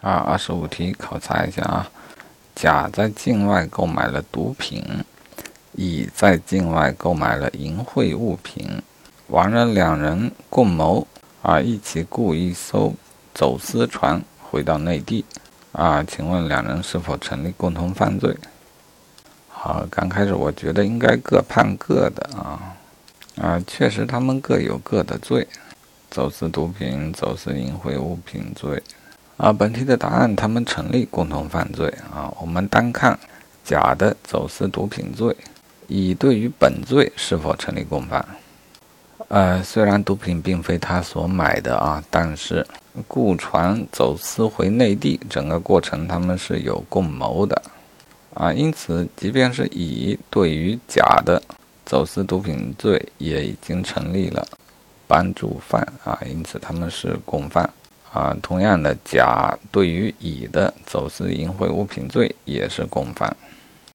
啊，二十五题考察一下啊。甲在境外购买了毒品，乙在境外购买了淫秽物品，完了两人共谋啊，一起雇一艘走私船回到内地啊，请问两人是否成立共同犯罪？好，刚开始我觉得应该各判各的啊啊，确实他们各有各的罪，走私毒品、走私淫秽物品罪。啊，本题的答案，他们成立共同犯罪啊。我们单看甲的走私毒品罪，乙对于本罪是否成立共犯？呃，虽然毒品并非他所买的啊，但是雇船走私回内地，整个过程他们是有共谋的啊。因此，即便是乙对于甲的走私毒品罪也已经成立了帮助犯啊，因此他们是共犯。啊，同样的，甲对于乙的走私淫秽物品罪也是共犯。